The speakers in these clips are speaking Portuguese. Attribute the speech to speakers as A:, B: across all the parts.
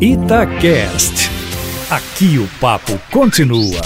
A: Itacast. Aqui o papo continua.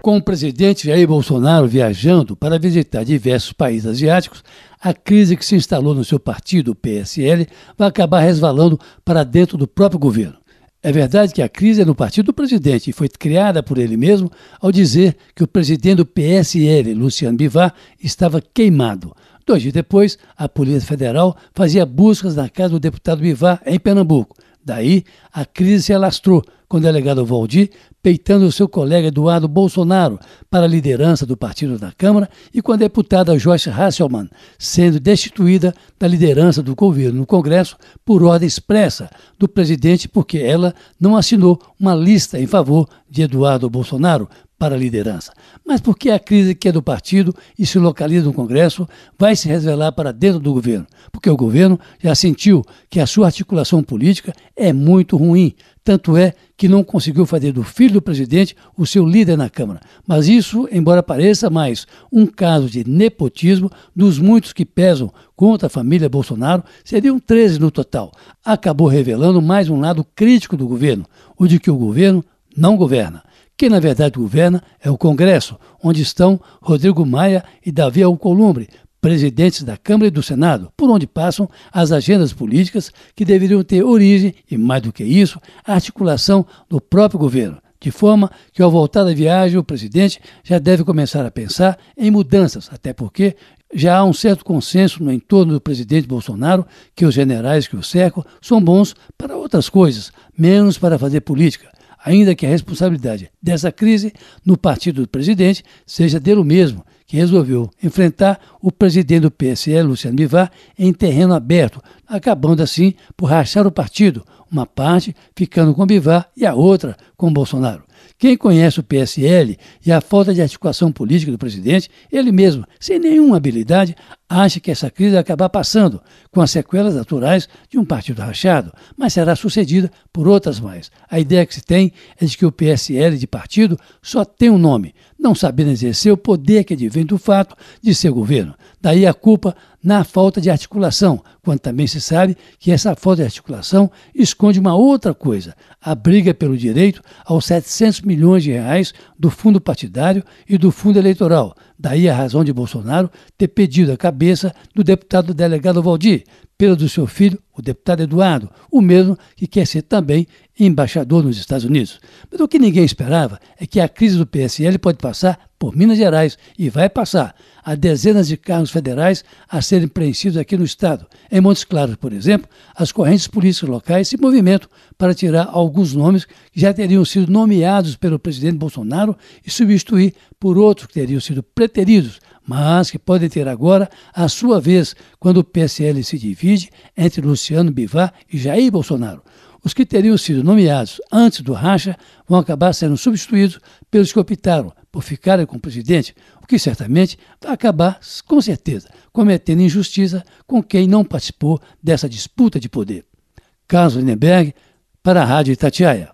B: Com o presidente Jair Bolsonaro viajando para visitar diversos países asiáticos, a crise que se instalou no seu partido, o PSL, vai acabar resvalando para dentro do próprio governo. É verdade que a crise é no partido do presidente e foi criada por ele mesmo ao dizer que o presidente do PSL, Luciano Bivar, estava queimado. Dois dias depois, a Polícia Federal fazia buscas na casa do deputado Bivar, em Pernambuco. Daí, a crise se alastrou, com o delegado Valdir peitando seu colega Eduardo Bolsonaro para a liderança do partido na Câmara e com a deputada Joyce Hasselmann sendo destituída da liderança do governo no Congresso por ordem expressa do presidente porque ela não assinou uma lista em favor de Eduardo Bolsonaro para a liderança. Mas porque a crise que é do partido e se localiza no Congresso vai se revelar para dentro do governo? Porque o governo já sentiu que a sua articulação política é muito ruim, tanto é que não conseguiu fazer do filho do presidente o seu líder na Câmara. Mas isso, embora pareça mais um caso de nepotismo, dos muitos que pesam contra a família Bolsonaro, seriam 13 no total. Acabou revelando mais um lado crítico do governo, o de que o governo não governa. Quem na verdade governa é o Congresso, onde estão Rodrigo Maia e Davi Alcolumbre, presidentes da Câmara e do Senado, por onde passam as agendas políticas que deveriam ter origem, e mais do que isso, a articulação do próprio governo. De forma que, ao voltar da viagem, o presidente já deve começar a pensar em mudanças, até porque já há um certo consenso no entorno do presidente Bolsonaro que os generais que o cercam são bons para outras coisas, menos para fazer política ainda que a responsabilidade dessa crise no partido do presidente seja dele mesmo, que resolveu enfrentar o presidente do PSL, Luciano Bivar, em terreno aberto, acabando assim por rachar o partido, uma parte ficando com Bivar e a outra com Bolsonaro. Quem conhece o PSL e a falta de articulação política do presidente, ele mesmo, sem nenhuma habilidade, acha que essa crise vai acabar passando, com as sequelas naturais de um partido rachado, mas será sucedida por outras mais. A ideia que se tem é de que o PSL de partido só tem um nome, não sabendo exercer o poder que advém do fato de ser governo. Daí a culpa na falta de articulação, quando também se sabe que essa falta de articulação esconde uma outra coisa, a briga pelo direito aos 700 milhões de reais do fundo partidário e do fundo eleitoral. Daí a razão de Bolsonaro ter pedido a cabeça do deputado delegado Valdir, pela do seu filho, o deputado Eduardo, o mesmo que quer ser também embaixador nos Estados Unidos. Mas o que ninguém esperava é que a crise do PSL pode passar por Minas Gerais e vai passar. Há dezenas de cargos federais a serem preenchidos aqui no Estado. Em Montes Claros, por exemplo, as correntes políticas locais se movimentam para tirar alguns nomes que já teriam sido nomeados pelo presidente Bolsonaro e substituir por outros que teriam sido preteridos mas que podem ter agora a sua vez quando o PSL se divide entre Luciano Bivar e Jair Bolsonaro. Os que teriam sido nomeados antes do racha vão acabar sendo substituídos pelos que optaram por ficarem com o presidente, o que certamente vai acabar, com certeza, cometendo injustiça com quem não participou dessa disputa de poder. Carlos Lindenberg, para a Rádio Itatiaia.